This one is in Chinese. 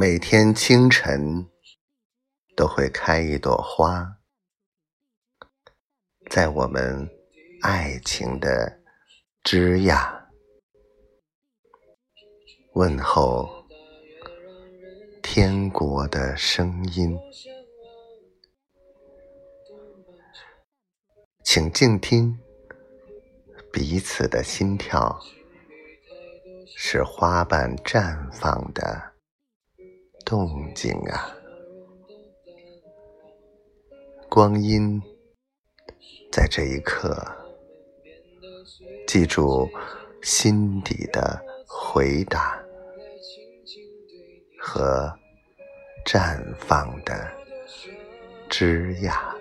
每天清晨都会开一朵花，在我们爱情的枝桠问候天国的声音，请静听彼此的心跳，是花瓣绽放的。动静啊，光阴在这一刻，记住心底的回答和绽放的枝桠。